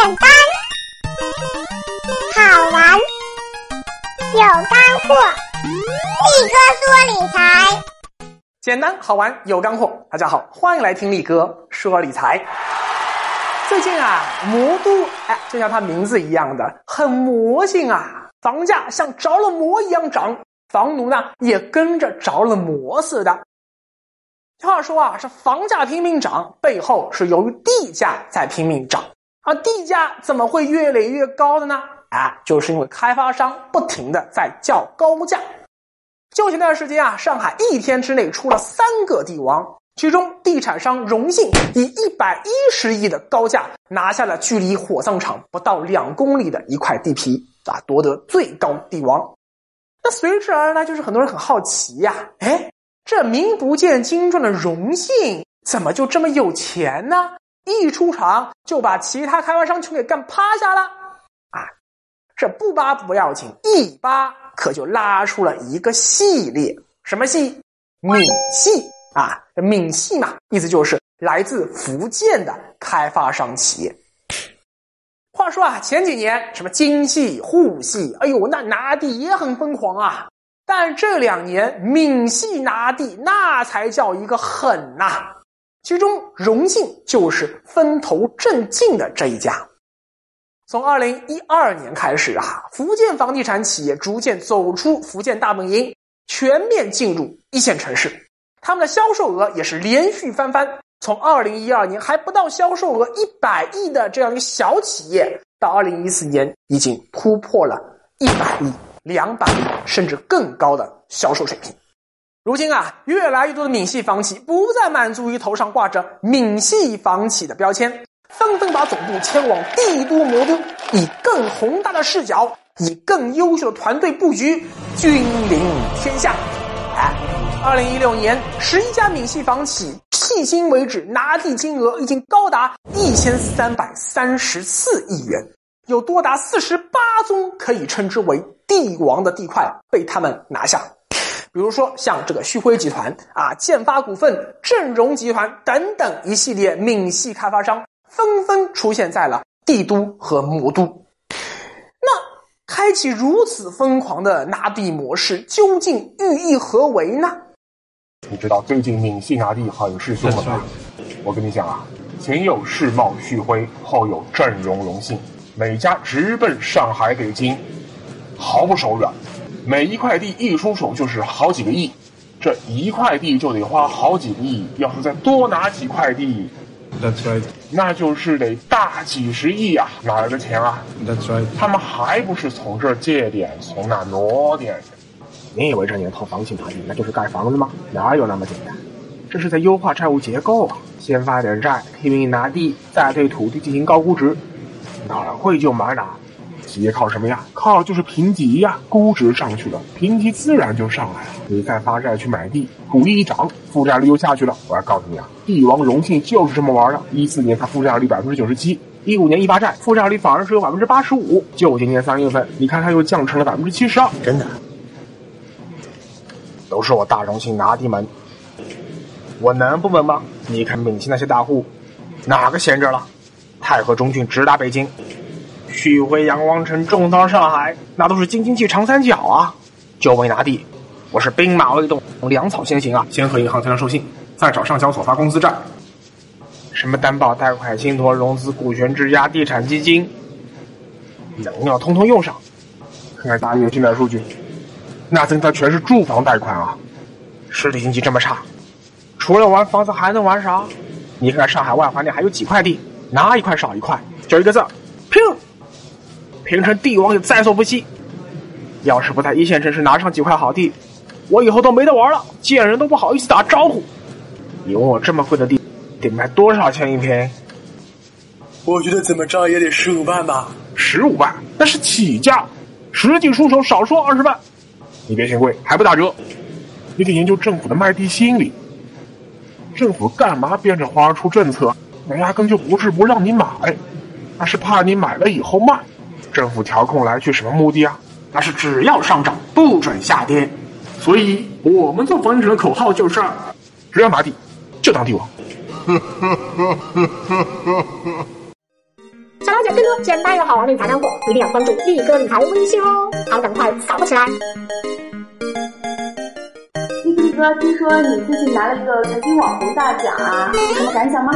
简单、好玩、有干货，力哥说理财。简单好玩有干货，大家好，欢迎来听力哥说理财。最近啊，魔都哎，就像它名字一样的，很魔性啊，房价像着了魔一样涨，房奴呢也跟着着了魔似的。话说啊，这房价拼命涨，背后是由于地价在拼命涨。而地价怎么会越垒越高的呢？啊，就是因为开发商不停的在叫高价。就前段时间啊，上海一天之内出了三个地王，其中地产商荣信以一百一十亿的高价拿下了距离火葬场不到两公里的一块地皮，啊，夺得最高地王。那随之而来就是很多人很好奇呀，哎，这名不见经传的荣信怎么就这么有钱呢？一出场就把其他开发商全给干趴下了啊！这不扒不要紧，一扒可就拉出了一个系列，什么系？闽系啊！闽系嘛，意思就是来自福建的开发商企业。话说啊，前几年什么京系、沪系，哎呦，那拿地也很疯狂啊。但这两年闽系拿地，那才叫一个狠呐！其中，荣信就是风头正劲的这一家。从二零一二年开始啊，福建房地产企业逐渐走出福建大本营，全面进入一线城市。他们的销售额也是连续翻番，从二零一二年还不到销售额一百亿的这样一个小企业，到二零一四年已经突破了一百亿、两百亿甚至更高的销售水平。如今啊，越来越多的闽系房企不再满足于头上挂着“闽系房企”的标签，纷纷把总部迁往帝都魔都，以更宏大的视角，以更优秀的团队布局，君临天下。哎，二零一六年，十一家闽系房企迄今为止拿地金额已经高达一千三百三十四亿元，有多达四十八宗可以称之为帝王的地块被他们拿下。比如说，像这个旭辉集团啊、建发股份、正荣集团等等一系列闽系开发商，纷纷出现在了帝都和魔都。那开启如此疯狂的拿地模式，究竟寓意何为呢？你知道最近闽系拿地很是凶猛吗？我跟你讲啊，前有世茂旭辉，后有正荣荣信，每家直奔上海、北京，毫不手软。每一块地一出手就是好几个亿，这一块地就得花好几个亿，要是再多拿几块地，That's right，那就是得大几十亿啊！哪来的钱啊？That's right，他们还不是从这儿借点，从那挪点？你以为这年头房企拿地那就是盖房子吗？哪有那么简单？这是在优化债务结构啊！先发点债，拼命拿地，再对土地进行高估值，哪会就买哪拿？企业靠什么呀？靠就是评级呀，估值上去了，评级自然就上来了。你再发债去买地，土地一涨，负债率又下去了。我要告诉你啊，帝王荣信就是这么玩的。一四年它负债率百分之九十七，一五年一发债，负债率反而只有百分之八十五。就今年三月份，你看它又降成了百分之七十二。真的，都是我大荣幸拿地门，我能不稳吗？你看闽西那些大户，哪个闲着了？太和中郡直达北京。旭辉、阳光城、重到上海，那都是京津冀长三角啊！就为拿地，我是兵马未动，粮草先行啊！先和银行谈成授信，再找上交所发公司债。什么担保、贷款、信托、融资、股权质押、地产基金，能量通通用上。看看大约进来数据，那真的全是住房贷款啊！实体经济这么差，除了玩房子还能玩啥？你看看上海外环内还有几块地，拿一块少一块，就一个字：拼！平城帝王也在所不惜。要是不在一线城市拿上几块好地，我以后都没得玩了，见人都不好意思打招呼。你问我这么贵的地，得卖多少钱一平？我觉得怎么着也得十五万吧。十五万那是起价，实际出手少说二十万。你别嫌贵，还不打折。你得研究政府的卖地心理。政府干嘛变着花出政策？那压根就不是不让你买，那是怕你买了以后卖。政府调控来去什么目的啊？那是只要上涨不准下跌。所以我们做房地产的口号就是：只要拿地就当帝王。怎么了解更多简单又好玩的理财干货，一定要关注力哥理财微信哦！好，赶快扫起来！力哥，听说你最近拿了一个财经网红大奖啊，有什么感想吗？